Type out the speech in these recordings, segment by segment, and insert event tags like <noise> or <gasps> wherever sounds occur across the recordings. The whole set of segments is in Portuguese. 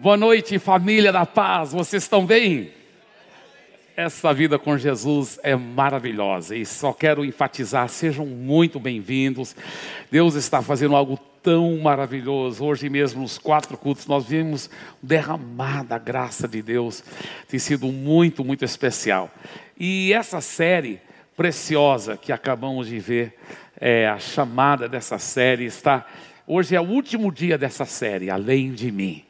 Boa noite, família da paz. Vocês estão bem? Essa vida com Jesus é maravilhosa e só quero enfatizar: sejam muito bem-vindos. Deus está fazendo algo tão maravilhoso. Hoje mesmo, nos quatro cultos, nós vimos derramar da graça de Deus. Tem sido muito, muito especial. E essa série preciosa que acabamos de ver, é, a chamada dessa série está. Hoje é o último dia dessa série, Além de mim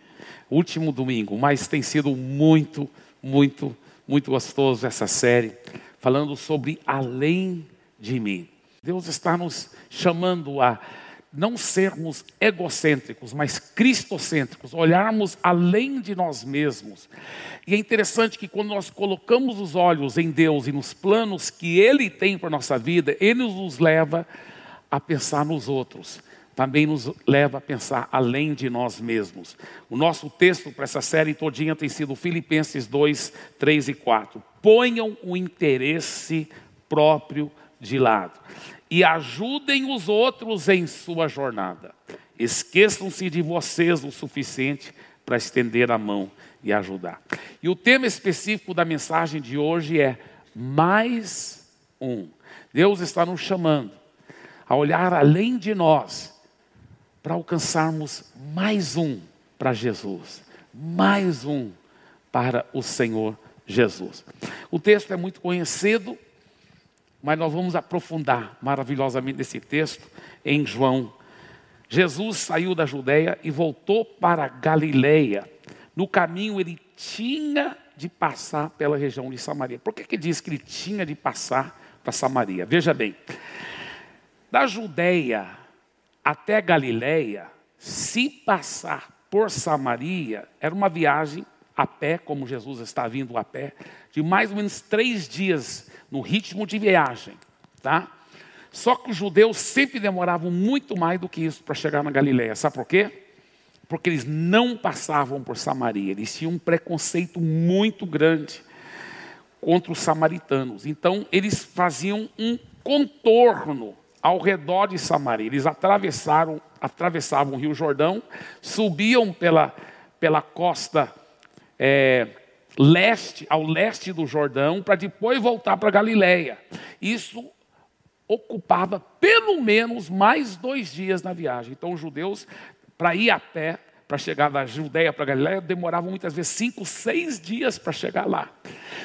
último domingo, mas tem sido muito, muito, muito gostoso essa série, falando sobre além de mim. Deus está nos chamando a não sermos egocêntricos, mas cristocêntricos, olharmos além de nós mesmos. E é interessante que quando nós colocamos os olhos em Deus e nos planos que Ele tem para a nossa vida, Ele nos leva a pensar nos outros também nos leva a pensar além de nós mesmos. O nosso texto para essa série todinha tem sido Filipenses 2, 3 e 4. Ponham o interesse próprio de lado e ajudem os outros em sua jornada. Esqueçam-se de vocês o suficiente para estender a mão e ajudar. E o tema específico da mensagem de hoje é mais um. Deus está nos chamando a olhar além de nós para alcançarmos mais um para Jesus, mais um para o Senhor Jesus. O texto é muito conhecido, mas nós vamos aprofundar maravilhosamente nesse texto em João. Jesus saiu da Judéia e voltou para Galileia. No caminho ele tinha de passar pela região de Samaria. Por que, que diz que ele tinha de passar para Samaria? Veja bem, da Judéia até Galiléia, se passar por Samaria, era uma viagem a pé, como Jesus está vindo a pé, de mais ou menos três dias no ritmo de viagem, tá? Só que os judeus sempre demoravam muito mais do que isso para chegar na Galiléia. Sabe por quê? Porque eles não passavam por Samaria. Eles tinham um preconceito muito grande contra os samaritanos. Então, eles faziam um contorno ao redor de Samaria. Eles atravessaram, atravessavam o Rio Jordão, subiam pela, pela costa é, leste, ao leste do Jordão, para depois voltar para Galiléia. Isso ocupava pelo menos mais dois dias na viagem. Então, os judeus, para ir a pé, para chegar da Judéia para Galiléia, demoravam muitas vezes cinco, seis dias para chegar lá.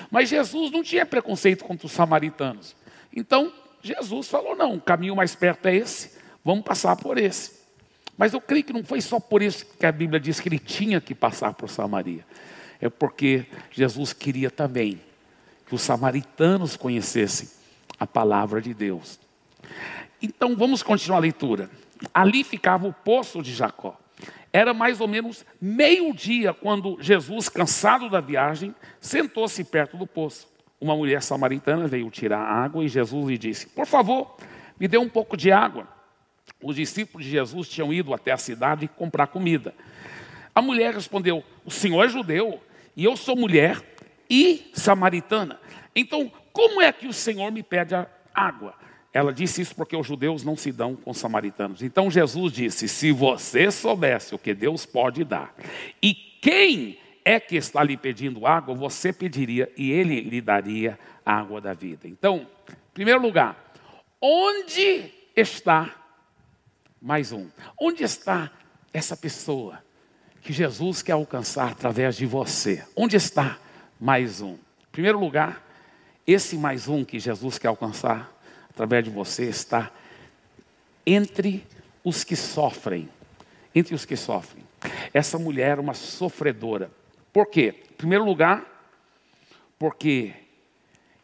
Mas Jesus não tinha preconceito contra os samaritanos. Então, Jesus falou: não, o caminho mais perto é esse, vamos passar por esse. Mas eu creio que não foi só por isso que a Bíblia diz que ele tinha que passar por Samaria. É porque Jesus queria também que os samaritanos conhecessem a palavra de Deus. Então vamos continuar a leitura. Ali ficava o poço de Jacó. Era mais ou menos meio-dia quando Jesus, cansado da viagem, sentou-se perto do poço uma mulher samaritana veio tirar água e Jesus lhe disse: Por favor, me dê um pouco de água. Os discípulos de Jesus tinham ido até a cidade comprar comida. A mulher respondeu: O senhor é judeu e eu sou mulher e samaritana. Então, como é que o senhor me pede água? Ela disse isso porque os judeus não se dão com os samaritanos. Então Jesus disse: Se você soubesse o que Deus pode dar e quem é que está lhe pedindo água, você pediria e ele lhe daria a água da vida. Então, em primeiro lugar, onde está mais um? Onde está essa pessoa que Jesus quer alcançar através de você? Onde está mais um? Em primeiro lugar, esse mais um que Jesus quer alcançar através de você está entre os que sofrem. Entre os que sofrem. Essa mulher era uma sofredora. Por quê? Em primeiro lugar, porque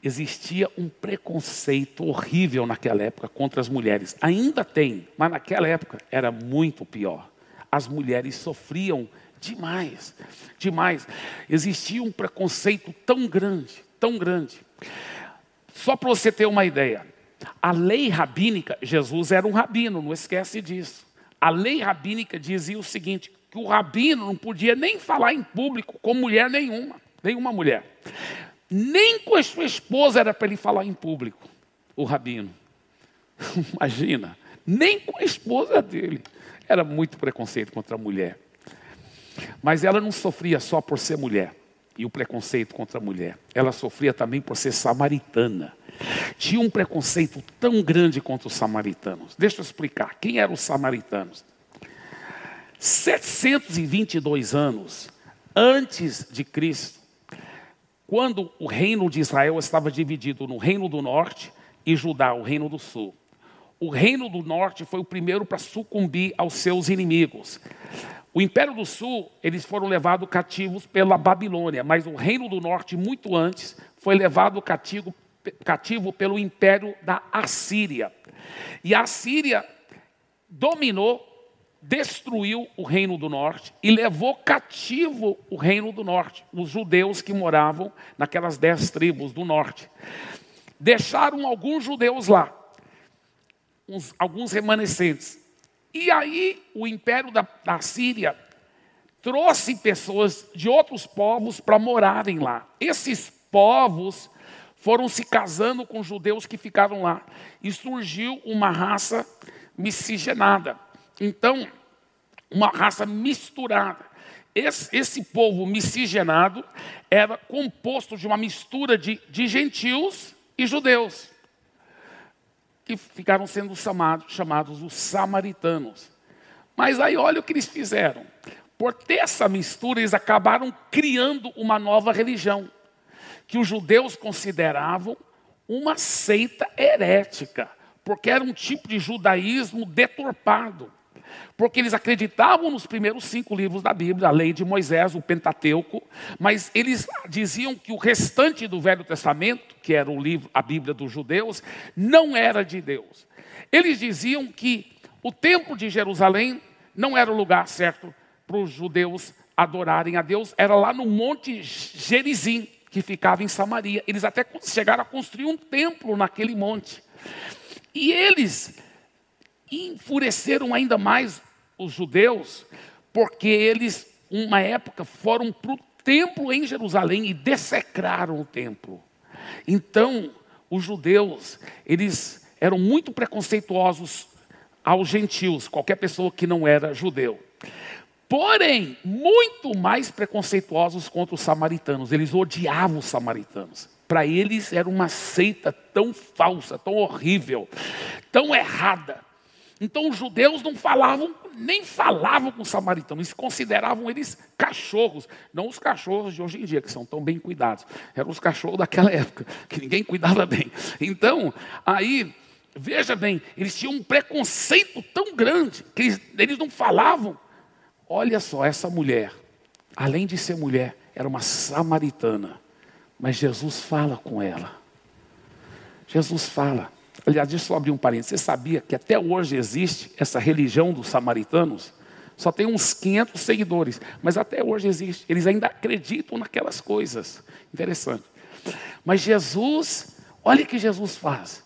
existia um preconceito horrível naquela época contra as mulheres. Ainda tem, mas naquela época era muito pior. As mulheres sofriam demais, demais. Existia um preconceito tão grande, tão grande. Só para você ter uma ideia, a lei rabínica, Jesus era um rabino, não esquece disso. A lei rabínica dizia o seguinte: que o rabino não podia nem falar em público com mulher nenhuma, nenhuma mulher. Nem com a sua esposa era para ele falar em público, o rabino. <laughs> Imagina, nem com a esposa dele. Era muito preconceito contra a mulher. Mas ela não sofria só por ser mulher e o preconceito contra a mulher. Ela sofria também por ser samaritana. Tinha um preconceito tão grande contra os samaritanos. Deixa eu explicar. Quem eram os samaritanos? 722 anos antes de Cristo, quando o reino de Israel estava dividido no reino do norte e Judá, o reino do sul. O reino do norte foi o primeiro para sucumbir aos seus inimigos. O Império do Sul, eles foram levados cativos pela Babilônia, mas o Reino do Norte, muito antes, foi levado cativo, cativo pelo Império da Assíria. E a Assíria dominou, destruiu o Reino do Norte e levou cativo o Reino do Norte, os judeus que moravam naquelas dez tribos do Norte. Deixaram alguns judeus lá, uns, alguns remanescentes. E aí o império da, da Síria trouxe pessoas de outros povos para morarem lá. Esses povos foram se casando com judeus que ficaram lá. E surgiu uma raça miscigenada. Então, uma raça misturada. Esse, esse, povo miscigenado era composto de uma mistura de, de gentios e judeus que ficaram sendo chamados, os samaritanos. Mas aí olha o que eles fizeram. Por ter essa mistura, eles acabaram criando uma nova religião, que os judeus consideravam uma seita herética, porque era um tipo de judaísmo deturpado. Porque eles acreditavam nos primeiros cinco livros da Bíblia, a lei de Moisés, o Pentateuco, mas eles diziam que o restante do Velho Testamento, que era o livro, a Bíblia dos judeus, não era de Deus. Eles diziam que o templo de Jerusalém não era o lugar certo para os judeus adorarem a Deus, era lá no Monte Gerizim, que ficava em Samaria. Eles até chegaram a construir um templo naquele monte. E eles enfureceram ainda mais os judeus, porque eles, uma época, foram para o templo em Jerusalém e dessecraram o templo. Então, os judeus, eles eram muito preconceituosos aos gentios, qualquer pessoa que não era judeu. Porém, muito mais preconceituosos contra os samaritanos. Eles odiavam os samaritanos. Para eles era uma seita tão falsa, tão horrível, tão errada, então os judeus não falavam, nem falavam com os samaritanos, eles consideravam eles cachorros, não os cachorros de hoje em dia, que são tão bem cuidados, eram os cachorros daquela <laughs> época, que ninguém cuidava bem. Então, aí, veja bem, eles tinham um preconceito tão grande, que eles, eles não falavam. Olha só, essa mulher, além de ser mulher, era uma samaritana, mas Jesus fala com ela. Jesus fala. Aliás, deixa eu abrir um parênteses. Você sabia que até hoje existe essa religião dos samaritanos? Só tem uns 500 seguidores, mas até hoje existe. Eles ainda acreditam naquelas coisas. Interessante. Mas Jesus, olha o que Jesus faz.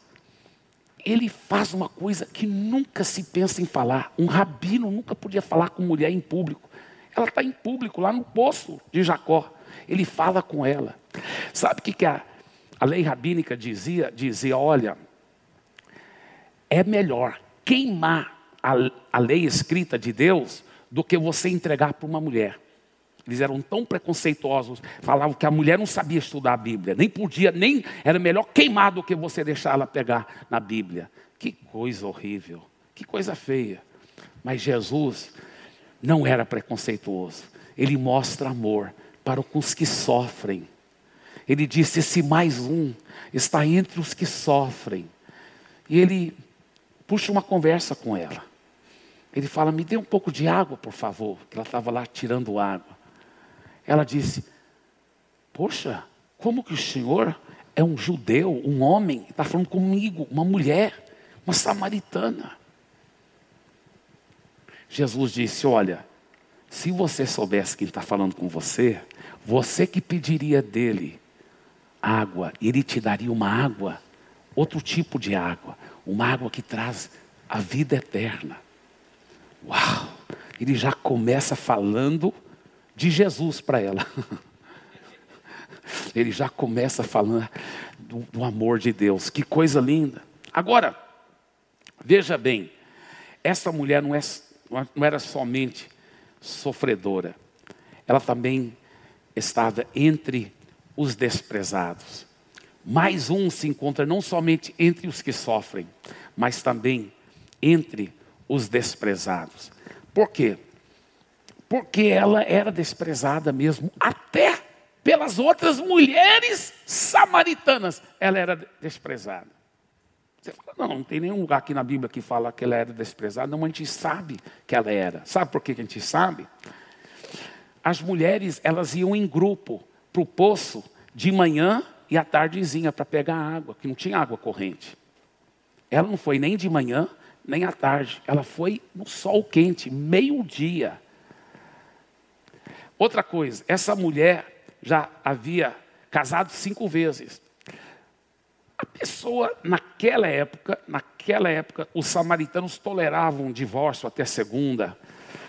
Ele faz uma coisa que nunca se pensa em falar. Um rabino nunca podia falar com mulher em público. Ela está em público, lá no poço de Jacó. Ele fala com ela. Sabe o que, que a, a lei rabínica dizia? Dizia: olha, é melhor queimar a, a lei escrita de Deus do que você entregar para uma mulher. Eles eram tão preconceituosos, falavam que a mulher não sabia estudar a Bíblia, nem podia, nem era melhor queimar do que você deixar ela pegar na Bíblia. Que coisa horrível, que coisa feia. Mas Jesus não era preconceituoso. Ele mostra amor para os que sofrem. Ele disse: Esse mais um está entre os que sofrem. E ele puxa uma conversa com ela. Ele fala: Me dê um pouco de água, por favor. Que ela estava lá tirando água. Ela disse: Poxa, como que o senhor é um judeu, um homem, está falando comigo, uma mulher, uma samaritana? Jesus disse: Olha, se você soubesse quem está falando com você, você que pediria dele água, ele te daria uma água, outro tipo de água, uma água que traz a vida eterna. Uau! Ele já começa falando de Jesus para ela. <laughs> Ele já começa falando do, do, amor de Deus. Que coisa linda. Agora, veja bem, essa mulher não, é, não era somente sofredora, ela também estava entre os desprezados. Mais um se encontra não somente entre os que sofrem, mas também entre os desprezados. Por quê? Porque ela era desprezada mesmo, até pelas outras mulheres samaritanas, ela era desprezada. Você fala, não, não tem nenhum lugar aqui na Bíblia que fala que ela era desprezada. Não, a gente sabe que ela era. Sabe por que a gente sabe? As mulheres, elas iam em grupo para o poço de manhã e à tardezinha para pegar água, que não tinha água corrente. Ela não foi nem de manhã, nem à tarde. Ela foi no sol quente, meio-dia. Outra coisa, essa mulher já havia casado cinco vezes. A pessoa, naquela época, naquela época, os samaritanos toleravam divórcio até segunda.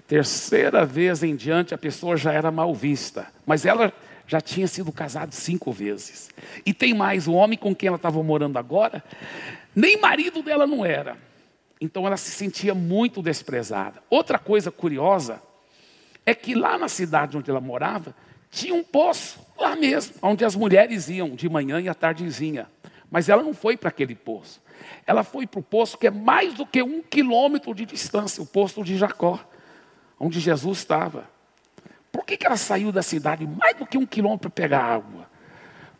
Terceira vez em diante, a pessoa já era mal vista. Mas ela já tinha sido casada cinco vezes. E tem mais, o homem com quem ela estava morando agora, nem marido dela não era. Então ela se sentia muito desprezada. Outra coisa curiosa é que lá na cidade onde ela morava, tinha um poço, lá mesmo, onde as mulheres iam de manhã e à tardezinha. Mas ela não foi para aquele poço. Ela foi para o poço que é mais do que um quilômetro de distância, o poço de Jacó, onde Jesus estava. Por que, que ela saiu da cidade mais do que um quilômetro para pegar água?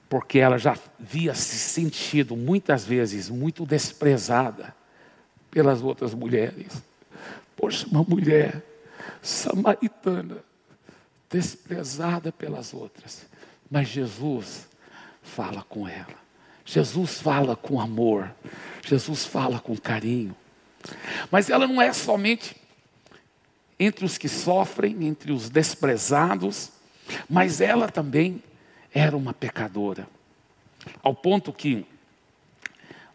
Porque ela já havia se sentido muitas vezes muito desprezada pelas outras mulheres. Poxa, uma mulher samaritana, desprezada pelas outras. Mas Jesus fala com ela. Jesus fala com amor, Jesus fala com carinho. Mas ela não é somente entre os que sofrem, entre os desprezados, mas ela também era uma pecadora. Ao ponto que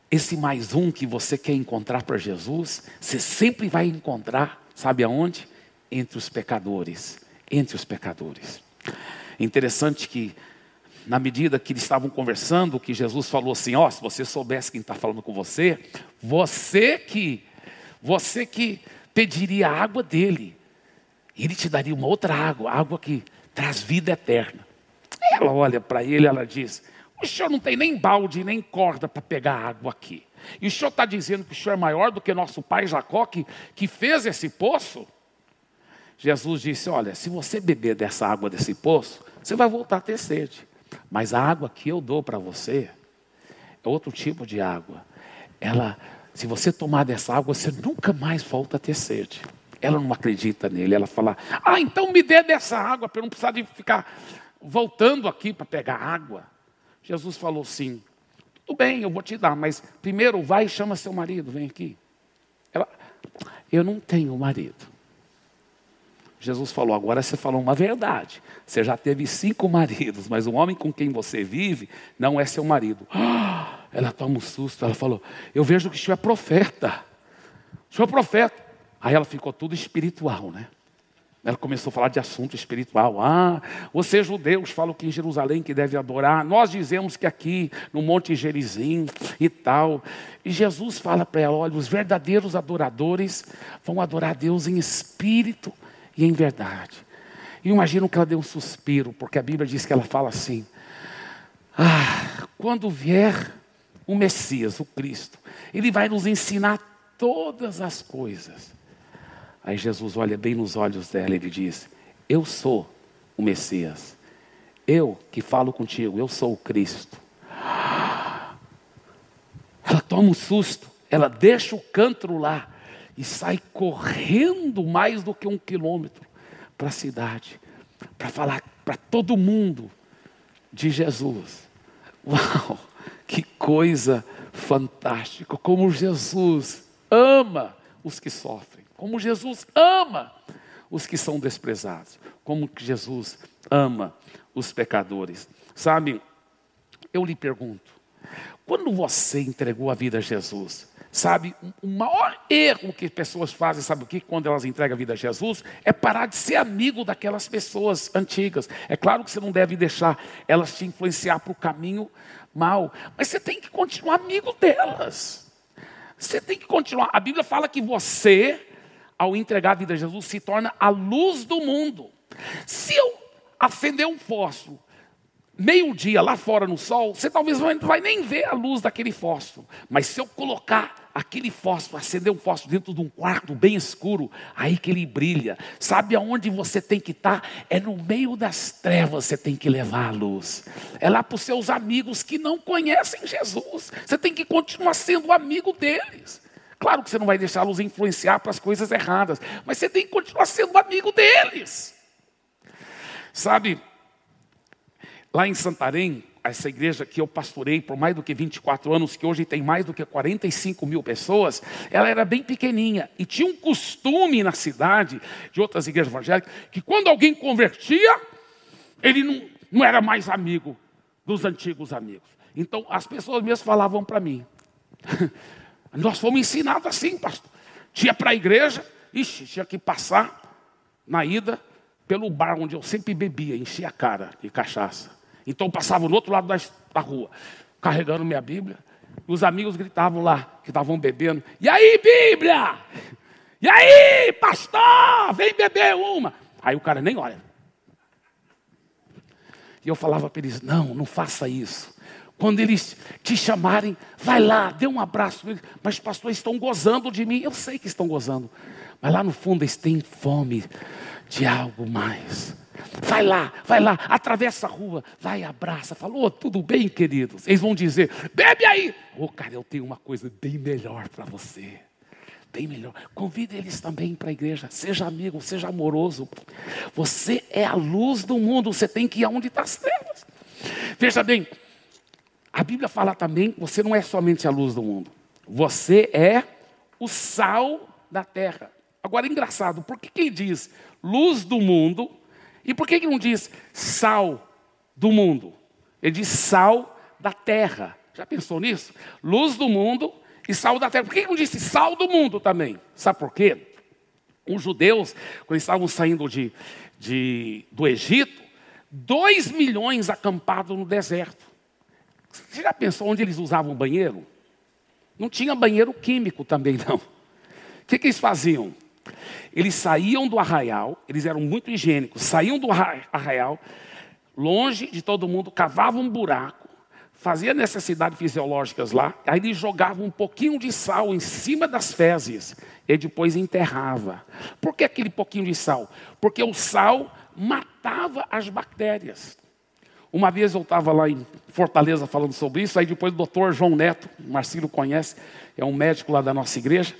esse mais um que você quer encontrar para Jesus, você sempre vai encontrar, sabe aonde? Entre os pecadores. Entre os pecadores. Interessante que na medida que eles estavam conversando, que Jesus falou assim: ó, oh, se você soubesse quem está falando com você, você que, você que pediria a água dele, ele te daria uma outra água, água que traz vida eterna. Ela olha para ele, ela diz: o senhor não tem nem balde nem corda para pegar água aqui. E o senhor está dizendo que o senhor é maior do que nosso pai Jacó, que, que fez esse poço? Jesus disse: Olha, se você beber dessa água desse poço, você vai voltar a ter sede. Mas a água que eu dou para você é outro tipo de água. Ela, se você tomar dessa água, você nunca mais volta a ter sede. Ela não acredita nele. Ela fala: Ah, então me dê dessa água para eu não precisar de ficar voltando aqui para pegar água. Jesus falou sim. Tudo bem, eu vou te dar, mas primeiro vai e chama seu marido, vem aqui. Ela, eu não tenho marido. Jesus falou: agora você falou uma verdade. Você já teve cinco <laughs> maridos, mas o homem com quem você vive não é seu marido. <gasps> ela toma um susto, ela falou: Eu vejo que o senhor é profeta. O senhor é profeta. Aí ela ficou tudo espiritual, né? Ela começou a falar de assunto espiritual. Ah, vocês judeus falam que em Jerusalém que deve adorar. Nós dizemos que aqui no Monte Gerizim e tal. E Jesus fala para ela: olha, os verdadeiros adoradores vão adorar Deus em espírito e em verdade. E imagino que ela deu um suspiro, porque a Bíblia diz que ela fala assim: Ah, quando vier o Messias, o Cristo, ele vai nos ensinar todas as coisas. Aí Jesus olha bem nos olhos dela e ele diz: Eu sou o Messias. Eu que falo contigo, eu sou o Cristo. Ela toma um susto, ela deixa o cântaro lá e sai correndo mais do que um quilômetro para a cidade, para falar para todo mundo de Jesus. Uau, que coisa fantástica! Como Jesus ama os que sofrem, como Jesus ama os que são desprezados, como Jesus ama os pecadores. Sabe, eu lhe pergunto, quando você entregou a vida a Jesus, Sabe, o maior erro que pessoas fazem, sabe o que? Quando elas entregam a vida a Jesus, é parar de ser amigo daquelas pessoas antigas. É claro que você não deve deixar elas te influenciar para o caminho mal, mas você tem que continuar amigo delas. Você tem que continuar. A Bíblia fala que você, ao entregar a vida a Jesus, se torna a luz do mundo. Se eu acender um fósforo, meio-dia lá fora no sol, você talvez não vai nem ver a luz daquele fósforo. Mas se eu colocar aquele fósforo, acender um fósforo dentro de um quarto bem escuro, aí que ele brilha. Sabe aonde você tem que estar? É no meio das trevas você tem que levar a luz. É lá para os seus amigos que não conhecem Jesus. Você tem que continuar sendo amigo deles. Claro que você não vai deixá-los influenciar para as coisas erradas, mas você tem que continuar sendo amigo deles. Sabe, lá em Santarém, essa igreja que eu pastorei por mais do que 24 anos, que hoje tem mais do que 45 mil pessoas, ela era bem pequenininha. E tinha um costume na cidade, de outras igrejas evangélicas, que quando alguém convertia, ele não, não era mais amigo dos antigos amigos. Então as pessoas mesmo falavam para mim. <laughs> Nós fomos ensinados assim, pastor. Tinha para a igreja, ixi, tinha que passar na ida pelo bar onde eu sempre bebia, enchia a cara de cachaça. Então eu passava no outro lado da, rua, carregando minha Bíblia. Os amigos gritavam lá, que estavam bebendo. E aí, Bíblia? E aí, pastor? Vem beber uma. Aí o cara nem olha. E eu falava para eles: não, não faça isso. Quando eles te chamarem, vai lá, dê um abraço. Mas, pastor, estão gozando de mim. Eu sei que estão gozando. Mas lá no fundo eles têm fome de algo mais. Vai lá, vai lá, atravessa a rua, vai, abraça, falou, oh, tudo bem, queridos? Eles vão dizer, bebe aí. Ô, oh, cara, eu tenho uma coisa bem melhor para você. Bem melhor. Convide eles também para a igreja. Seja amigo, seja amoroso. Você é a luz do mundo. Você tem que ir aonde está as trevas. Veja bem, a Bíblia fala também: você não é somente a luz do mundo. Você é o sal da terra. Agora, engraçado, por que, que ele diz luz do mundo e por que, não diz sal do mundo? Ele diz sal da terra. Já pensou nisso? Luz do mundo e sal da terra. Por que, que não disse sal do mundo também? Sabe por quê? Os judeus, quando estavam saindo de, de, do Egito, dois milhões acampados no deserto. Você já pensou onde eles usavam banheiro? Não tinha banheiro químico também, não. O que, que eles faziam? Eles saíam do arraial, eles eram muito higiênicos, saíam do arraial, longe de todo mundo, cavavam um buraco, faziam necessidades fisiológicas lá, aí eles jogavam um pouquinho de sal em cima das fezes e depois enterrava. Por que aquele pouquinho de sal? Porque o sal matava as bactérias. Uma vez eu estava lá em Fortaleza falando sobre isso, aí depois o doutor João Neto, o Marcelo conhece, é um médico lá da nossa igreja,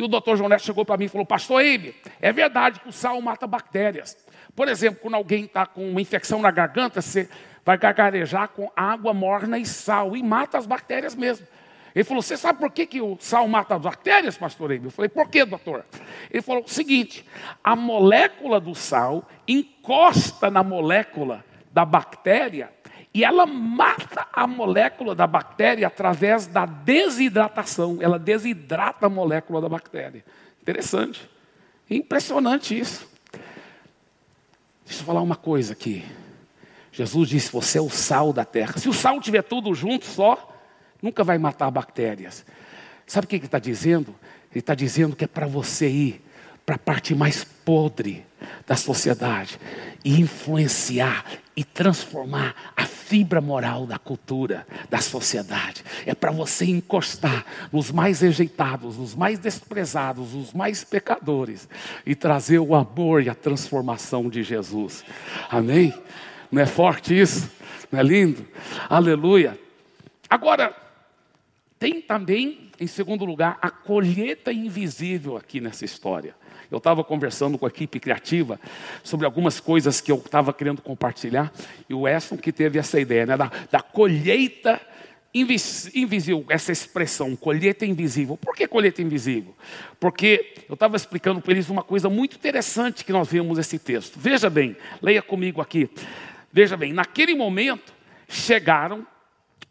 e o doutor João Neto chegou para mim e falou: Pastor Eibe, é verdade que o sal mata bactérias. Por exemplo, quando alguém está com uma infecção na garganta, você vai gargarejar com água morna e sal e mata as bactérias mesmo. Ele falou: Você sabe por que, que o sal mata as bactérias, pastor Eibe? Eu falei: Por que, doutor? Ele falou: O seguinte, a molécula do sal encosta na molécula da bactéria e ela mata a molécula da bactéria através da desidratação. Ela desidrata a molécula da bactéria. Interessante. Impressionante isso. Deixa eu falar uma coisa aqui. Jesus disse: Você é o sal da terra. Se o sal tiver tudo junto só, nunca vai matar bactérias. Sabe o que ele está dizendo? Ele está dizendo que é para você ir para a parte mais podre da sociedade e influenciar e transformar a fibra moral da cultura, da sociedade. É para você encostar nos mais rejeitados, nos mais desprezados, nos mais pecadores e trazer o amor e a transformação de Jesus. Amém? Não é forte isso? Não é lindo? Aleluia. Agora, tem também, em segundo lugar, a colheita invisível aqui nessa história. Eu estava conversando com a equipe criativa sobre algumas coisas que eu estava querendo compartilhar, e o Weston que teve essa ideia, né, da, da colheita invisível, essa expressão, colheita invisível. Por que colheita invisível? Porque eu estava explicando para eles uma coisa muito interessante que nós vemos nesse texto. Veja bem, leia comigo aqui. Veja bem, naquele momento chegaram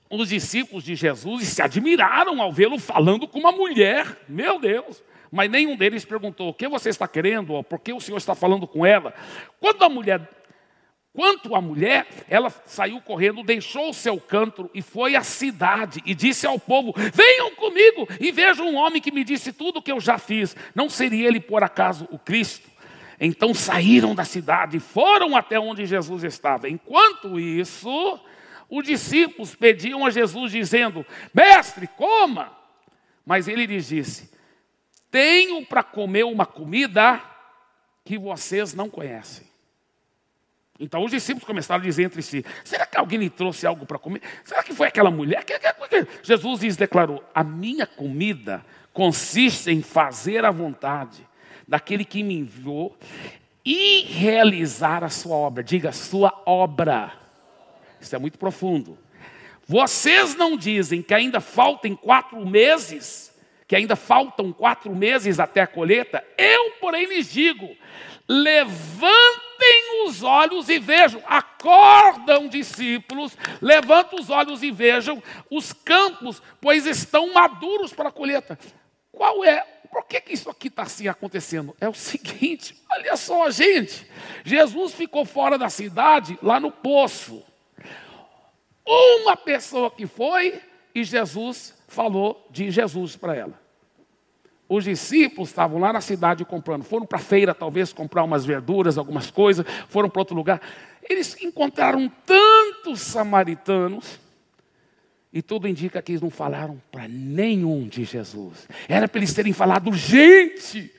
os discípulos de Jesus e se admiraram ao vê-lo falando com uma mulher. Meu Deus! Mas nenhum deles perguntou: o que você está querendo? Por que o Senhor está falando com ela? Quando a mulher, quanto a mulher, ela saiu correndo, deixou o seu canto e foi à cidade e disse ao povo: Venham comigo e vejam um homem que me disse tudo o que eu já fiz. Não seria ele por acaso o Cristo? Então saíram da cidade e foram até onde Jesus estava. Enquanto isso, os discípulos pediam a Jesus, dizendo: Mestre, coma. Mas ele lhes disse: Tenho para comer uma comida que vocês não conhecem. Então os discípulos começaram a dizer entre si: será que alguém lhe trouxe algo para comer? Será que foi aquela mulher? Jesus lhes declarou: a minha comida consiste em fazer a vontade daquele que me enviou e realizar a sua obra. Diga, sua obra. Isso é muito profundo. Vocês não dizem que ainda faltam quatro meses, que ainda faltam quatro meses até a colheita? Eu, porém, lhes digo: levantem os olhos e vejam. Acordam, discípulos, levantem os olhos e vejam os campos, pois estão maduros para a colheita. Qual é por que, que isso aqui está assim acontecendo? É o seguinte, <laughs> olha só, gente. Jesus ficou fora da cidade, lá no poço. Uma pessoa que foi e Jesus falou de Jesus para ela. Os discípulos estavam lá na cidade comprando, foram para a feira talvez comprar umas verduras, algumas coisas, foram para outro lugar. Eles encontraram tantos samaritanos e tudo indica que eles não falaram para nenhum de Jesus. Era para eles terem falado, gente,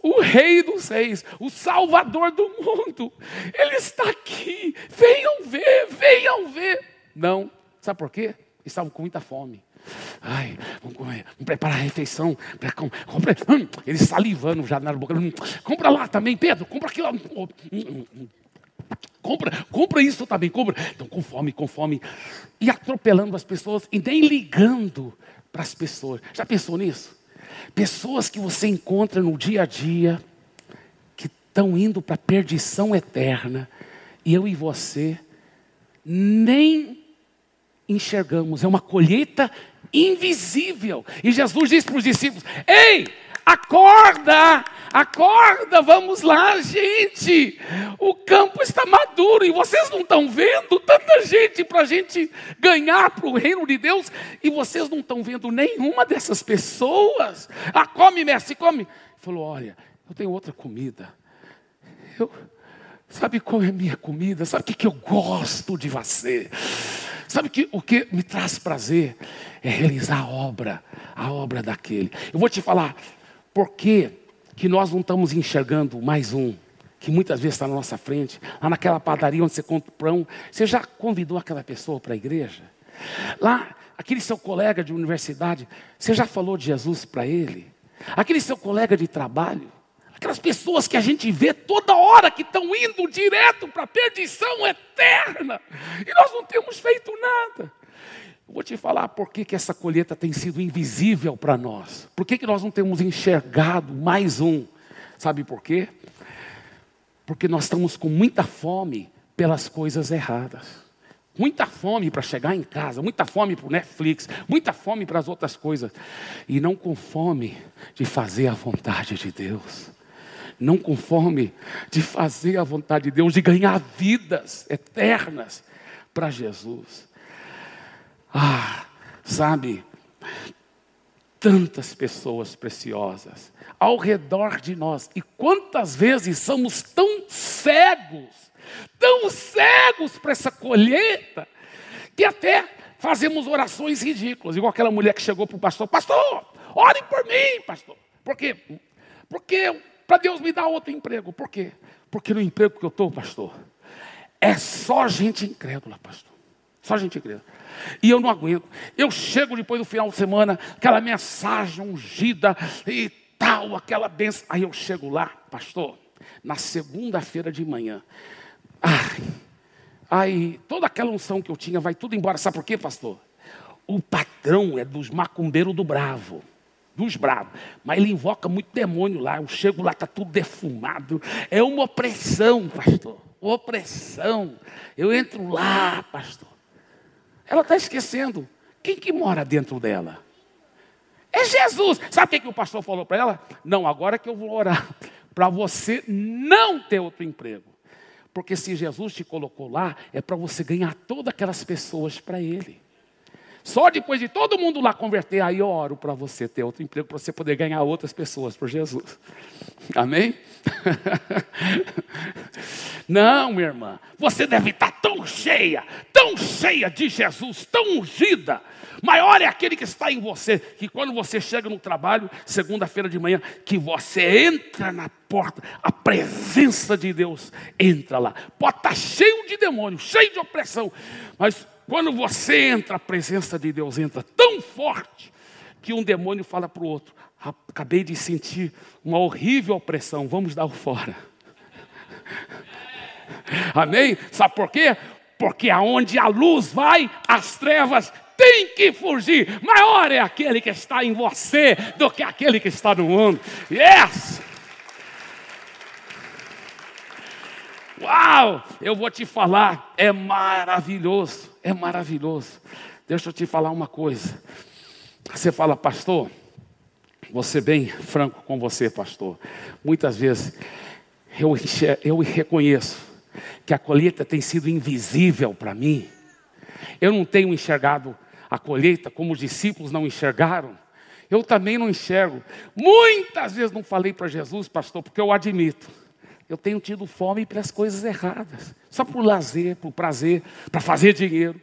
o Rei dos Reis, o Salvador do mundo, Ele está aqui. Venham ver, venham ver. Não, sabe por quê? Estavam com muita fome. Ai, vamos, comer, vamos preparar a refeição. Compre, hum, eles salivando já na boca. Hum, compra lá também, Pedro, compra aquilo. Hum, compra, compra isso também, compra. Então, com fome, com fome. E atropelando as pessoas e nem ligando para as pessoas. Já pensou nisso? Pessoas que você encontra no dia a dia, que estão indo para a perdição eterna, e eu e você nem enxergamos. É uma colheita invisível. E Jesus disse para os discípulos: Ei, Acorda, acorda, vamos lá, gente. O campo está maduro e vocês não estão vendo tanta gente para a gente ganhar para o reino de Deus e vocês não estão vendo nenhuma dessas pessoas. Ah, come, mestre, come. Ele falou: Olha, eu tenho outra comida. Eu, sabe qual é a minha comida? Sabe o que, que eu gosto de você? Sabe que, o que me traz prazer? É realizar a obra, a obra daquele. Eu vou te falar, por que, que nós não estamos enxergando mais um? Que muitas vezes está na nossa frente, lá naquela padaria onde você compra pão. Você já convidou aquela pessoa para a igreja? Lá, aquele seu colega de universidade, você já falou de Jesus para ele? Aquele seu colega de trabalho? Aquelas pessoas que a gente vê toda hora que estão indo direto para a perdição eterna. E nós não temos feito nada. Vou te falar por que, que essa colheita tem sido invisível para nós. Por que, que nós não temos enxergado mais um? Sabe por quê? Porque nós estamos com muita fome pelas coisas erradas. Muita fome para chegar em casa, muita fome para o Netflix, muita fome para as outras coisas. E não com fome de fazer a vontade de Deus. Não com fome de fazer a vontade de Deus, de ganhar vidas eternas para Jesus. Ah, sabe, tantas pessoas preciosas ao redor de nós. E quantas vezes somos tão cegos, tão cegos para essa colheita, que até fazemos orações ridículas, igual aquela mulher que chegou para o pastor: Pastor, ore por mim, pastor. Por quê? Porque para Deus me dar outro emprego. Por quê? Porque no emprego que eu estou, pastor, é só gente incrédula, pastor. Só gente incrédula. E eu não aguento. Eu chego depois do final de semana, aquela mensagem ungida e tal, aquela benção. Aí eu chego lá, pastor, na segunda-feira de manhã. Ai, aí toda aquela unção que eu tinha vai tudo embora. Sabe por quê, pastor? O patrão é dos macumbeiros do bravo dos bravos. Mas ele invoca muito demônio lá. Eu chego lá, está tudo defumado. É uma opressão, pastor. Opressão. Eu entro lá, pastor. Ela está esquecendo. Quem que mora dentro dela? É Jesus. Sabe o que, que o pastor falou para ela? Não, agora que eu vou orar para você não ter outro emprego. Porque se Jesus te colocou lá, é para você ganhar todas aquelas pessoas para Ele. Só depois de todo mundo lá converter, aí eu oro para você ter outro emprego, para você poder ganhar outras pessoas por Jesus. <laughs> Amém? <laughs> Não, minha irmã, você deve estar tão cheia, tão cheia de Jesus, tão ungida. Maior é aquele que está em você, que quando você chega no trabalho, segunda-feira de manhã, que você entra na porta, a presença de Deus entra lá. Pode estar cheio de demônio, cheio de opressão, mas quando você entra, a presença de Deus entra tão forte que um demônio fala para o outro: Acabei de sentir uma horrível opressão, vamos dar o fora. <laughs> Amém? Sabe por quê? Porque aonde a luz vai, as trevas têm que fugir. Maior é aquele que está em você do que aquele que está no mundo. Yes! Uau! Eu vou te falar, é maravilhoso, é maravilhoso. Deixa eu te falar uma coisa. Você fala, pastor, ser bem franco com você, pastor. Muitas vezes eu, eu reconheço que a colheita tem sido invisível para mim. Eu não tenho enxergado a colheita como os discípulos não enxergaram. Eu também não enxergo. Muitas vezes não falei para Jesus, pastor, porque eu admito. Eu tenho tido fome pelas coisas erradas, só por lazer, por prazer, para fazer dinheiro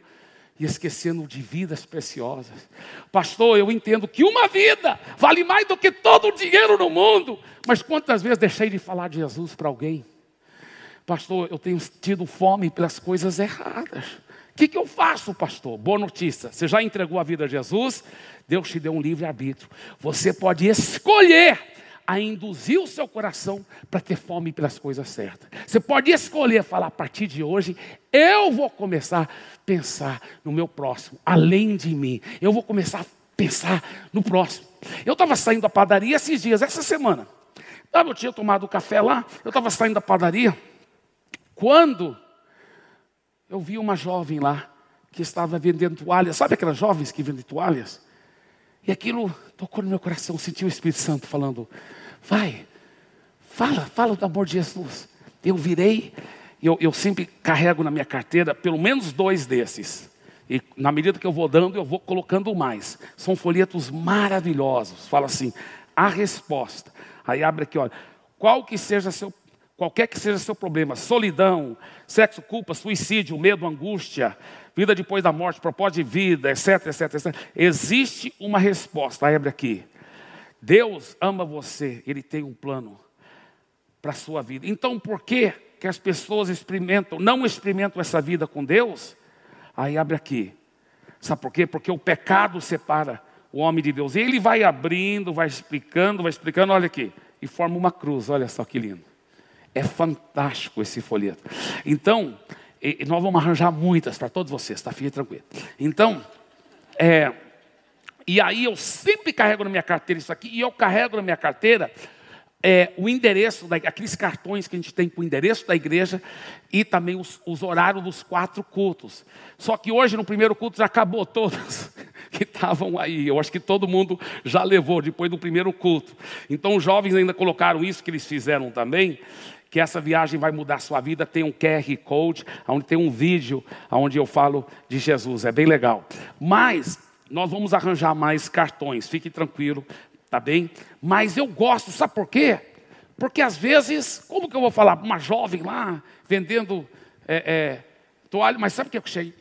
e esquecendo de vidas preciosas. Pastor, eu entendo que uma vida vale mais do que todo o dinheiro no mundo, mas quantas vezes deixei de falar de Jesus para alguém? Pastor, eu tenho tido fome pelas coisas erradas. O que, que eu faço, pastor? Boa notícia: você já entregou a vida a Jesus, Deus te deu um livre arbítrio. Você pode escolher a induzir o seu coração para ter fome pelas coisas certas. Você pode escolher falar a partir de hoje, eu vou começar a pensar no meu próximo, além de mim. Eu vou começar a pensar no próximo. Eu estava saindo da padaria esses dias, essa semana. Eu tinha tomado café lá, eu estava saindo da padaria. Quando eu vi uma jovem lá que estava vendendo toalhas, sabe aquelas jovens que vendem toalhas? E aquilo tocou no meu coração, senti o Espírito Santo falando: vai, fala, fala do amor de Jesus. Eu virei, eu, eu sempre carrego na minha carteira pelo menos dois desses. E na medida que eu vou dando, eu vou colocando mais. São folhetos maravilhosos. Fala assim: a resposta. Aí abre aqui, olha. Qual que seja seu, qualquer que seja seu problema, solidão, sexo, culpa, suicídio, medo, angústia, vida depois da morte, propósito de vida, etc, etc, etc. Existe uma resposta, abre aqui. Deus ama você, Ele tem um plano para a sua vida. Então, por que, que as pessoas experimentam, não experimentam essa vida com Deus? Aí abre aqui. Sabe por quê? Porque o pecado separa o homem de Deus. E ele vai abrindo, vai explicando, vai explicando, olha aqui, e forma uma cruz, olha só que lindo. É fantástico esse folheto. Então, nós vamos arranjar muitas para todos vocês, tá? Fique tranquilo. Então, é, e aí eu sempre carrego na minha carteira isso aqui, e eu carrego na minha carteira é, o endereço, da, aqueles cartões que a gente tem com o endereço da igreja e também os, os, horários dos quatro cultos. Só que hoje, no primeiro culto, já acabou todos <laughs> que estavam aí. Eu acho que todo mundo já levou depois do primeiro culto. Então, os jovens ainda colocaram isso que eles fizeram também que essa viagem vai mudar a sua vida. Tem um QR Code, onde tem um vídeo onde eu falo de Jesus. É bem legal. Mas nós vamos arranjar mais cartões, fique tranquilo, tá bem? Mas eu gosto, sabe por quê? Porque às vezes, como que eu vou falar? Uma jovem lá vendendo é, é, toalha, mas sabe o que eu achei?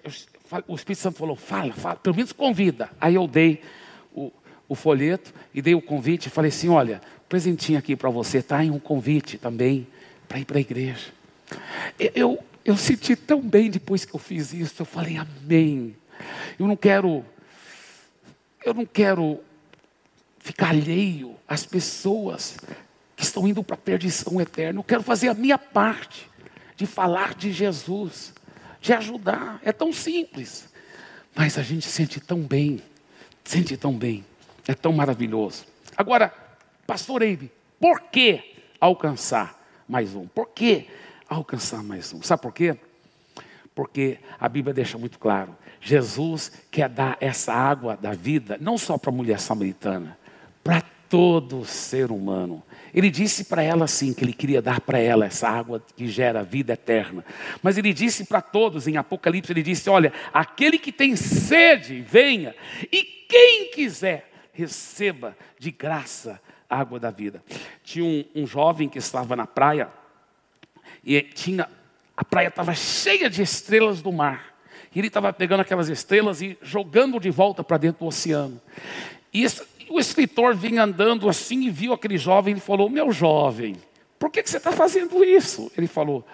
O Espírito Santo falou: fala, fala, pelo menos convida. Aí eu dei o, o folheto e dei o convite e falei assim: olha, presentinho aqui para você, tá? E um convite também para ir para a igreja. Eu, eu senti tão bem depois que eu fiz isso. Eu falei, amém. Eu não quero, eu não quero ficar alheio às pessoas que estão indo para a perdição eterna. Eu quero fazer a minha parte de falar de Jesus, de ajudar. É tão simples. Mas a gente sente tão bem, sente tão bem. É tão maravilhoso. Agora, pastor Eibe, por que alcançar? Mais um. Por que alcançar mais um? Sabe por quê? Porque a Bíblia deixa muito claro: Jesus quer dar essa água da vida, não só para a mulher samaritana, para todo ser humano. Ele disse para ela assim que ele queria dar para ela essa água que gera vida eterna. Mas ele disse para todos em Apocalipse, ele disse: "Olha, aquele que tem sede, venha, e quem quiser, receba de graça água da vida". Tinha um, um jovem que estava na praia e tinha a praia estava cheia de estrelas do mar. E ele estava pegando aquelas estrelas e jogando de volta para dentro do oceano. E esse, o escritor vinha andando assim e viu aquele jovem e falou: Meu jovem, por que, que você está fazendo isso? Ele falou: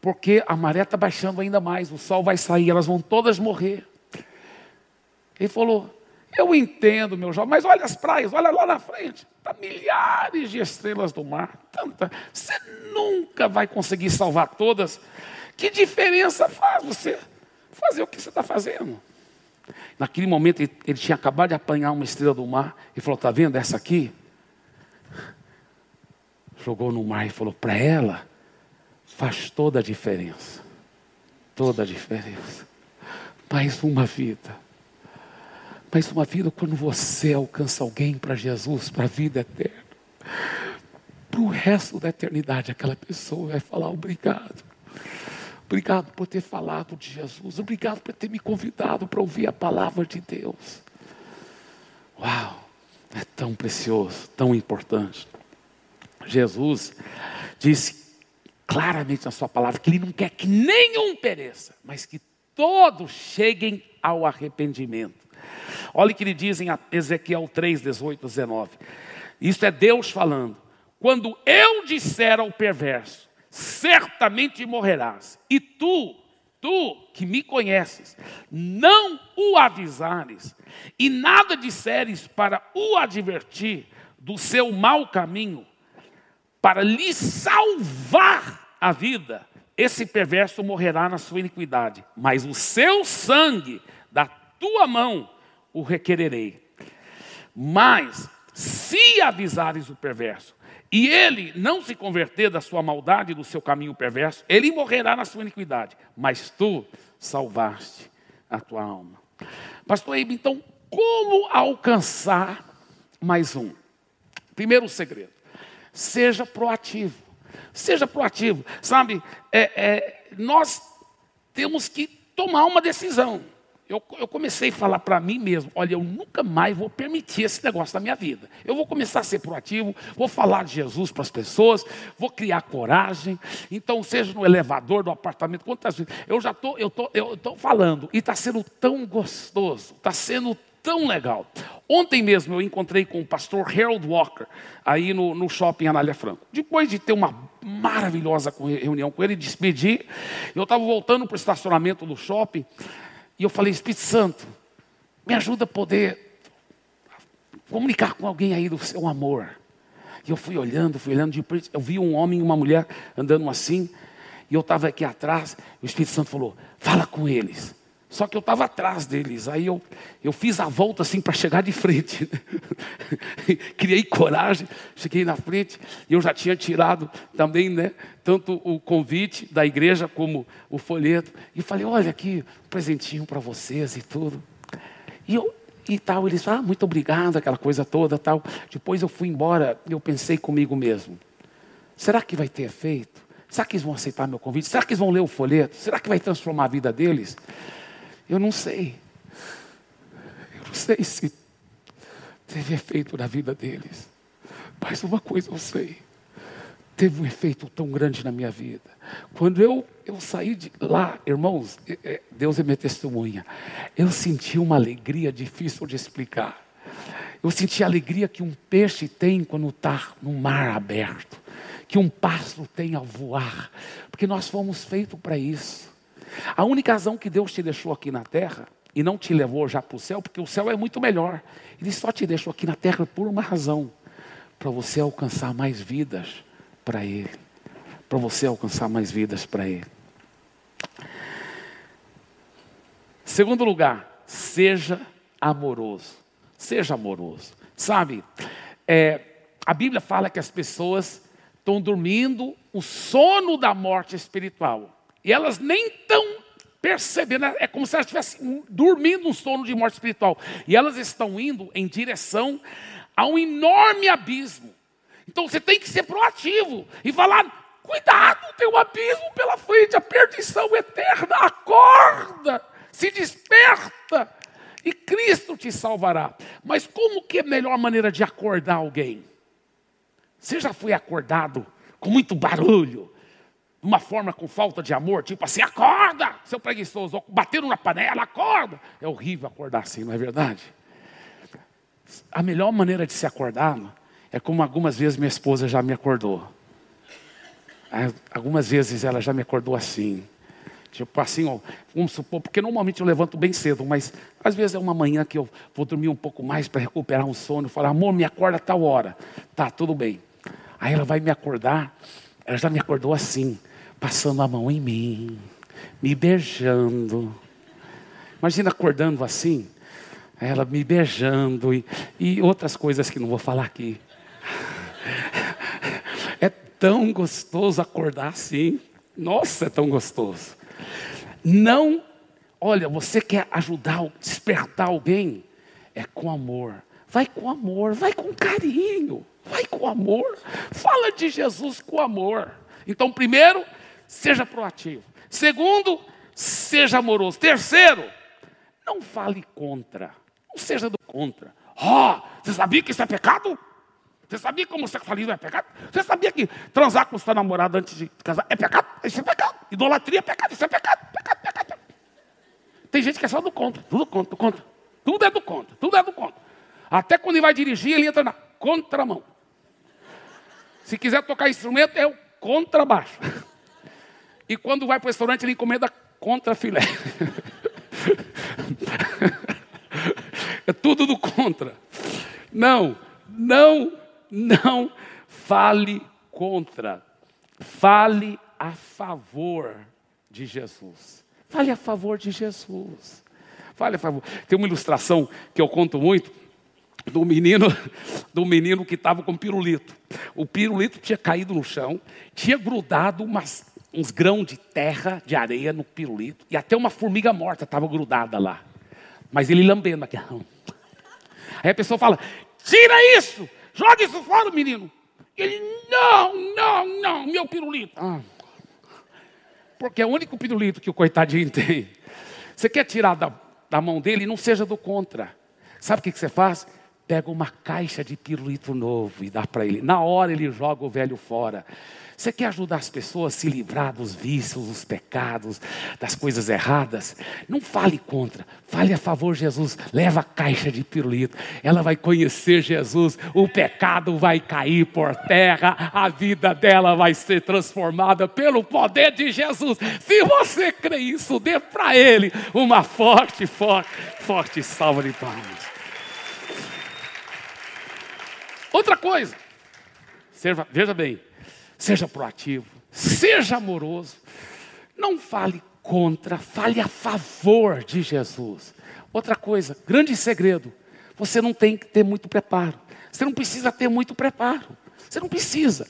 Porque a maré está baixando ainda mais, o sol vai sair, elas vão todas morrer. Ele falou: Eu entendo, meu jovem, mas olha as praias, olha lá na frente, tá milhares de estrelas do mar, tanta. Você nunca vai conseguir salvar todas. Que diferença faz você fazer o que você está fazendo? Naquele momento ele, ele, tinha acabado de apanhar uma estrela do mar e falou: Está vendo essa aqui? Jogou no mar e falou: Para ela faz toda a diferença. Toda a diferença. Mais uma vida. Mais uma vida quando você alcança alguém para Jesus, para a vida eterna. Para o resto da eternidade, aquela pessoa vai falar obrigado. Obrigado por ter falado de Jesus. Obrigado por ter me convidado para ouvir a palavra de Deus. Uau, é tão precioso, tão importante. Jesus disse claramente na sua palavra que ele não quer que nenhum pereça, mas que todos cheguem ao arrependimento. Olha o que ele diz em Ezequiel 3, 18, 19. Isso é Deus falando. Quando eu disser ao perverso, certamente morrerás. E tu, tu que me conheces, não o avisares e nada disseres para o advertir do seu mau caminho, para lhe salvar a vida, esse perverso morrerá na sua iniquidade, mas o seu sangue da tua mão o requererei. Mas se avisares o perverso, e ele não se converter da sua maldade, do seu caminho perverso, ele morrerá na sua iniquidade. Mas tu salvaste a tua alma. Pastor Eibe, então, como alcançar mais um? Primeiro segredo, seja proativo. Seja proativo. Sabe, é, é, nós temos que tomar uma decisão eu, eu comecei a falar para mim mesmo: olha, eu nunca mais vou permitir esse negócio na minha vida. Eu vou começar a ser proativo, vou falar de Jesus para as pessoas, vou criar coragem. Então, seja no elevador, no apartamento, quantas vezes. Eu já estou tô, eu tô falando, e está sendo tão gostoso, está sendo tão legal. Ontem mesmo eu encontrei com o pastor Harold Walker, aí no, no shopping Anália Franco. Depois de ter uma maravilhosa reunião com ele, despedi, eu estava voltando para o estacionamento do shopping. E eu falei, Espírito Santo, me ajuda a poder comunicar com alguém aí do seu amor. E eu fui olhando, fui olhando, eu vi um homem e uma mulher andando assim, e eu estava aqui atrás, e o Espírito Santo falou, fala com eles. Só que eu estava atrás deles. Aí eu, eu fiz a volta assim para chegar de frente. <laughs> Criei coragem, cheguei na frente. E eu já tinha tirado também, né? Tanto o convite da igreja como o folheto. E falei: olha aqui, um presentinho para vocês e tudo. E eu, e tal, eles, ah, muito obrigado, aquela coisa toda, tal. Depois eu fui embora e eu pensei comigo mesmo: será que vai ter efeito? Será que eles vão aceitar meu convite? Será que eles vão ler o folheto? Será que vai transformar a vida deles? Eu não sei. Eu não sei se teve efeito na vida deles. Mas uma coisa eu sei. Teve um efeito tão grande na minha vida. Quando eu, eu saí de lá, irmãos, é, é, Deus é minha testemunha. Eu senti uma alegria difícil de explicar. Eu senti a alegria que um peixe tem quando está no mar aberto, que um pássaro tem ao voar, porque nós fomos feitos para isso. A única razão que Deus te deixou aqui na terra e não te levou já para o céu, porque o céu é muito melhor. Ele só te deixou aqui na terra por uma razão: para você alcançar mais vidas para Ele. Para você alcançar mais vidas para Ele. Segundo lugar, seja amoroso. Seja amoroso. Sabe, é, a Bíblia fala que as pessoas estão dormindo o sono da morte espiritual. E elas nem estão percebendo, é como se elas estivessem dormindo um sono de morte espiritual. E elas estão indo em direção há um enorme abismo. Então você tem que ser proativo e falar: cuidado, tem um abismo pela frente, a perdição eterna. Acorda, se desperta e Cristo te salvará. Mas como que é a melhor maneira de acordar alguém? Você já foi acordado com muito barulho, de uma forma com falta de amor, tipo assim, acorda, seu preguiçoso, bateram na panela, acorda. É horrível acordar assim, não é verdade? A melhor maneira de se acordar é como algumas vezes minha esposa já me acordou. Algumas vezes ela já me acordou assim. Tipo assim, ó, vamos supor, porque normalmente eu levanto bem cedo, mas às vezes é uma manhã que eu vou dormir um pouco mais para recuperar um sono, falar, amor, me acorda a tal hora. Tá, tudo bem. Aí ela vai me acordar, ela já me acordou assim, passando a mão em mim, me beijando. Imagina acordando assim, ela me beijando e, e outras coisas que não vou falar aqui. É tão gostoso acordar assim. Nossa, é tão gostoso. Não, olha, você quer ajudar, despertar alguém? É com amor. Vai com amor, vai com carinho, vai com amor. Fala de Jesus com amor. Então, primeiro, seja proativo. Segundo, seja amoroso. Terceiro, não fale contra. Não seja do contra. Ó, oh, você sabia que isso é pecado? Você sabia como o sexualismo é pecado? Você sabia que transar com sua namorada antes de casar é pecado? Isso é pecado. Idolatria é pecado, isso é pecado, pecado, pecado. Tem gente que é só do contra, tudo contra, do contra. Tudo é do contra, tudo é do contra. Até quando ele vai dirigir, ele entra na contramão. Se quiser tocar instrumento, é o contrabaixo. <laughs> E quando vai para o restaurante, ele encomenda contra filé. <laughs> É tudo do contra. Não, não não fale contra, fale a favor de Jesus. Fale a favor de Jesus. Fale a favor. Tem uma ilustração que eu conto muito do menino, do menino que estava com pirulito. O pirulito tinha caído no chão, tinha grudado umas, uns grãos de terra, de areia no pirulito, e até uma formiga morta estava grudada lá. Mas ele lambendo aqui. <laughs> Aí a pessoa fala: tira isso! Joga isso fora, menino. Ele, não, não, não, meu pirulito. Ah. Porque é o único pirulito que o coitadinho <laughs> tem. Você quer tirar da, da mão dele, não seja do contra. Sabe o que, que você faz? Pega uma caixa de pirulito novo e dá para ele. Na hora ele joga o velho fora. Você quer ajudar as pessoas a se livrar dos vícios, dos pecados, das coisas erradas? Não fale contra, fale a favor de Jesus. Leva a caixa de pirulito. Ela vai conhecer Jesus, o pecado vai cair por terra, a vida dela vai ser transformada pelo poder de Jesus. Se você crê isso, dê para ele uma forte, forte, forte salva de palmas. Outra coisa, veja bem, Seja proativo, seja amoroso. Não fale contra, fale a favor de Jesus. Outra coisa, grande segredo: você não tem que ter muito preparo. Você não precisa ter muito preparo. Você não precisa.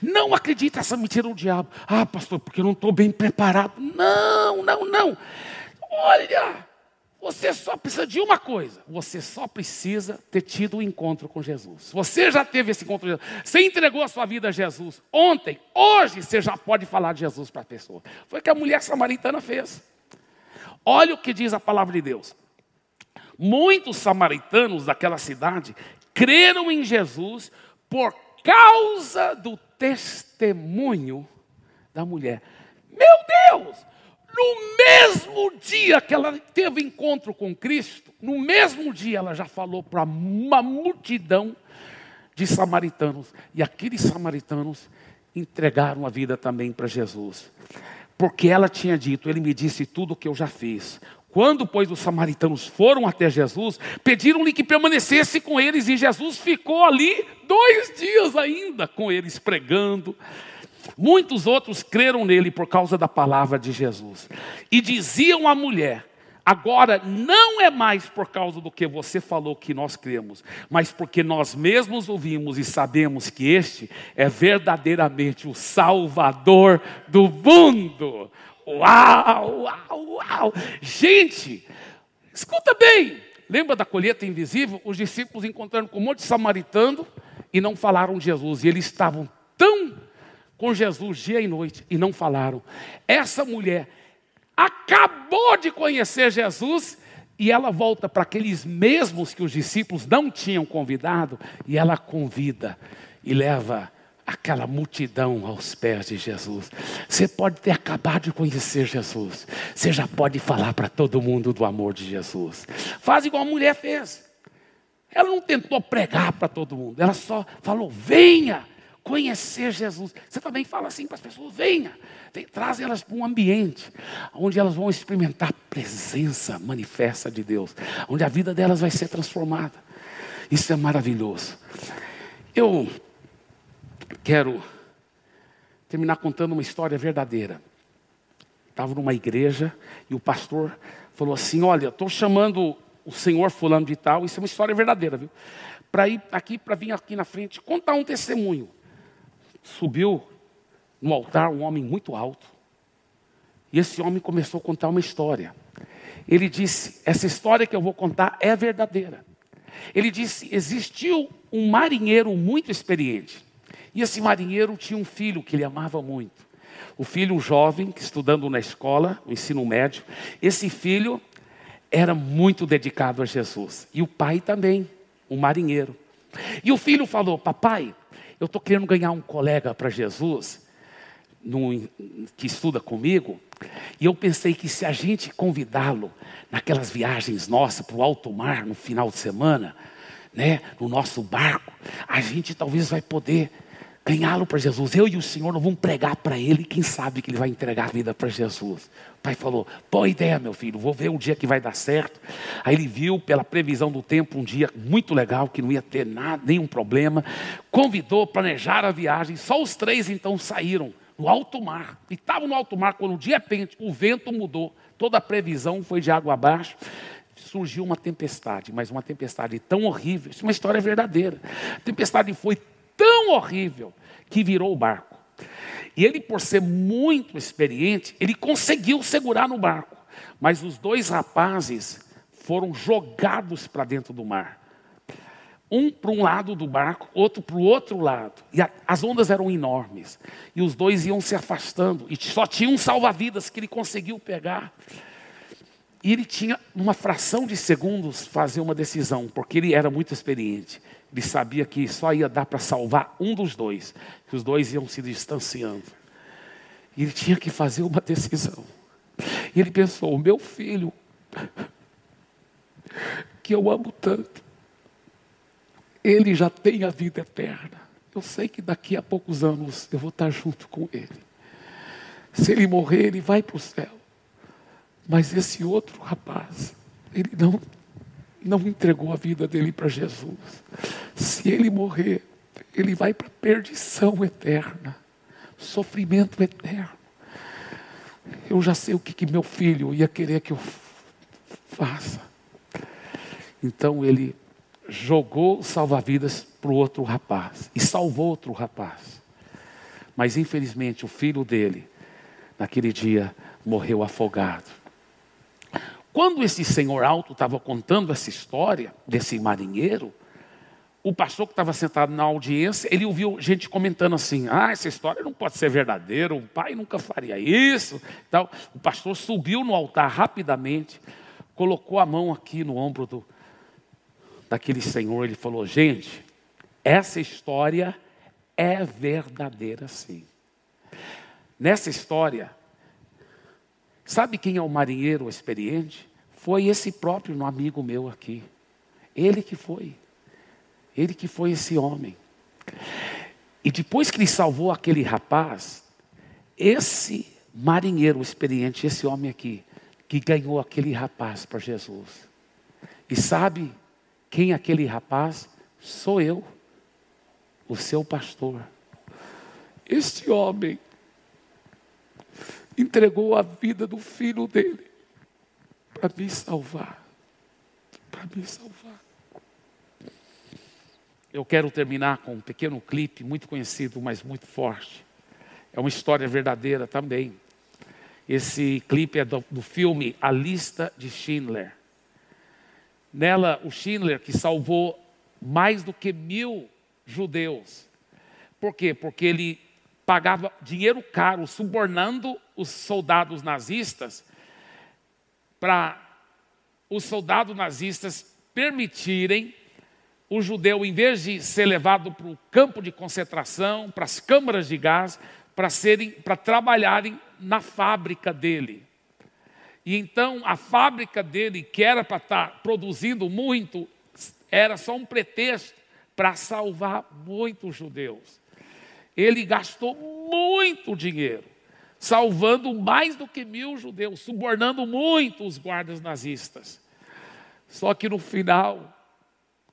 Não acredite essa mentira do diabo. Ah, pastor, porque eu não estou bem preparado. Não, não, não. Olha, você só precisa de uma coisa: você só precisa ter tido o um encontro com Jesus. Você já teve esse encontro com Jesus. Você entregou a sua vida a Jesus ontem, hoje você já pode falar de Jesus para a pessoa. Foi o que a mulher samaritana fez. Olha o que diz a palavra de Deus. Muitos samaritanos daquela cidade creram em Jesus por causa do testemunho da mulher. Meu Deus! No mesmo dia que ela teve encontro com Cristo, no mesmo dia ela já falou para uma multidão de samaritanos. E aqueles samaritanos entregaram a vida também para Jesus. Porque ela tinha dito, ele me disse tudo o que eu já fiz. Quando, pois, os samaritanos foram até Jesus, pediram-lhe que permanecesse com eles, e Jesus ficou ali dois dias ainda com eles, pregando Muitos outros creram nele por causa da palavra de Jesus. E diziam à mulher: Agora não é mais por causa do que você falou que nós cremos, mas porque nós mesmos ouvimos e sabemos que este é verdadeiramente o Salvador do mundo. Uau, uau, uau! Gente, escuta bem, lembra da colheita invisível? Os discípulos encontraram com um monte de samaritano e não falaram de Jesus. E eles estavam tão com Jesus dia e noite e não falaram. Essa mulher acabou de conhecer Jesus e ela volta para aqueles mesmos que os discípulos não tinham convidado e ela convida e leva aquela multidão aos pés de Jesus. Você pode ter acabado de conhecer Jesus, você já pode falar para todo mundo do amor de Jesus. Faz igual a mulher fez. Ela não tentou pregar para todo mundo, ela só falou: venha conhecer Jesus. Você também fala assim para as pessoas: venha, vem, traz elas para um ambiente onde elas vão experimentar a presença manifesta de Deus, onde a vida delas vai ser transformada. Isso é maravilhoso. Eu quero terminar contando uma história verdadeira. Estava numa igreja e o pastor falou assim: Olha, estou chamando o senhor fulano de tal, isso é uma história verdadeira, viu? Para ir aqui, para vir aqui na frente, contar um testemunho. Subiu no altar um homem muito alto. E esse homem começou a contar uma história. Ele disse: Essa história que eu vou contar é verdadeira. Ele disse: Existiu um marinheiro muito experiente. E esse marinheiro tinha um filho que ele amava muito. O filho jovem, que estudando na escola, no ensino médio, esse filho era muito dedicado a Jesus. E o pai também, um marinheiro. E o filho falou: Papai, eu estou querendo ganhar um colega para Jesus, que estuda comigo. E eu pensei que se a gente convidá-lo naquelas viagens nossas para o alto mar no final de semana, né, no nosso barco, a gente talvez vai poder ganhá-lo para Jesus. Eu e o Senhor não vamos pregar para ele, quem sabe que ele vai entregar a vida para Jesus. O pai falou: boa ideia, meu filho, vou ver o dia que vai dar certo. Aí ele viu, pela previsão do tempo, um dia muito legal, que não ia ter nada, nenhum problema. Convidou, planejaram a viagem. Só os três então saíram no alto mar. E estavam no alto mar quando, de repente, o vento mudou. Toda a previsão foi de água abaixo surgiu uma tempestade, mas uma tempestade tão horrível. Isso é uma história verdadeira. A tempestade foi tão horrível que virou o barco. E ele, por ser muito experiente, ele conseguiu segurar no barco. Mas os dois rapazes foram jogados para dentro do mar. Um para um lado do barco, outro para o outro lado. E a, as ondas eram enormes. E os dois iam se afastando. E só tinha um salva-vidas que ele conseguiu pegar. E ele tinha, uma fração de segundos, fazer uma decisão, porque ele era muito experiente. Ele sabia que só ia dar para salvar um dos dois, que os dois iam se distanciando. E ele tinha que fazer uma decisão. E ele pensou: meu filho, que eu amo tanto, ele já tem a vida eterna. Eu sei que daqui a poucos anos eu vou estar junto com ele. Se ele morrer, ele vai para o céu. Mas esse outro rapaz, ele não não entregou a vida dele para Jesus. Se ele morrer, ele vai para perdição eterna, sofrimento eterno. Eu já sei o que, que meu filho ia querer que eu faça. Então ele jogou salva-vidas para o outro rapaz e salvou outro rapaz. Mas infelizmente o filho dele, naquele dia, morreu afogado. Quando esse senhor alto estava contando essa história desse marinheiro, o pastor que estava sentado na audiência, ele ouviu gente comentando assim: ah, essa história não pode ser verdadeira, o pai nunca faria isso. Então, o pastor subiu no altar rapidamente, colocou a mão aqui no ombro do, daquele senhor, ele falou: gente, essa história é verdadeira sim. Nessa história, Sabe quem é o marinheiro experiente? Foi esse próprio amigo meu aqui. Ele que foi. Ele que foi esse homem. E depois que ele salvou aquele rapaz, esse marinheiro experiente, esse homem aqui, que ganhou aquele rapaz para Jesus. E sabe quem é aquele rapaz? Sou eu, o seu pastor. Este homem entregou a vida do filho dele para me salvar. Para me salvar. Eu quero terminar com um pequeno clipe muito conhecido, mas muito forte. É uma história verdadeira também. Esse clipe é do, do filme A Lista de Schindler. Nela, o Schindler, que salvou mais do que mil judeus. Por quê? Porque ele pagava dinheiro caro, subornando os soldados nazistas, para os soldados nazistas permitirem o judeu, em vez de ser levado para o campo de concentração, para as câmaras de gás, para serem, para trabalharem na fábrica dele. E então a fábrica dele, que era para estar produzindo muito, era só um pretexto para salvar muitos judeus. Ele gastou muito dinheiro, salvando mais do que mil judeus, subornando muito os guardas nazistas. Só que no final,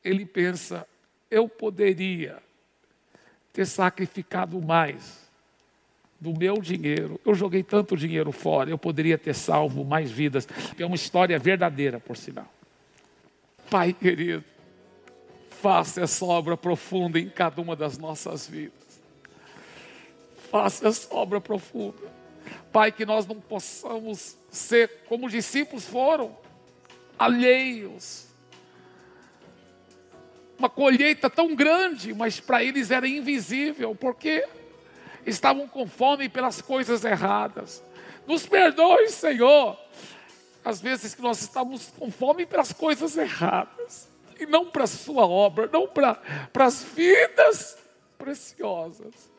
ele pensa: eu poderia ter sacrificado mais do meu dinheiro. Eu joguei tanto dinheiro fora, eu poderia ter salvo mais vidas. É uma história verdadeira, por sinal. Pai querido, faça essa obra profunda em cada uma das nossas vidas. Faça essa obra profunda. Pai, que nós não possamos ser como os discípulos foram, alheios. Uma colheita tão grande, mas para eles era invisível, porque estavam com fome pelas coisas erradas. Nos perdoe, Senhor, às vezes que nós estamos com fome pelas coisas erradas, e não para a Sua obra, não para as vidas preciosas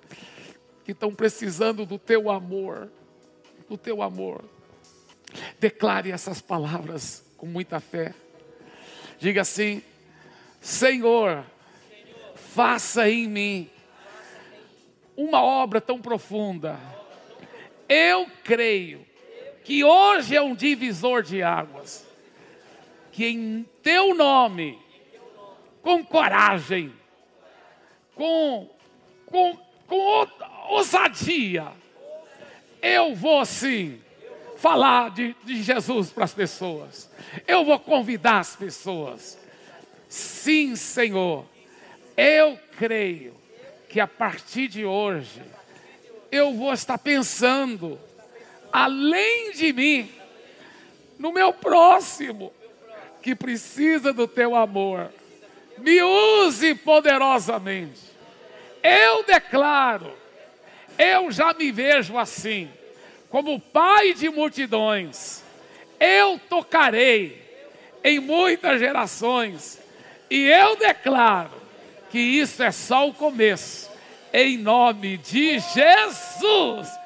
que estão precisando do Teu amor, do Teu amor. Declare essas palavras com muita fé. Diga assim: Senhor, faça em mim uma obra tão profunda. Eu creio que hoje é um divisor de águas. Que em teu nome, com coragem, com, com, com ousadia, eu vou sim falar de, de Jesus para as pessoas. Eu vou convidar as pessoas. Sim, Senhor, eu creio que a partir de hoje eu vou estar pensando além de mim no meu próximo que precisa do teu amor. Me use poderosamente. Eu declaro, eu já me vejo assim, como pai de multidões. Eu tocarei em muitas gerações e eu declaro que isso é só o começo. Em nome de Jesus.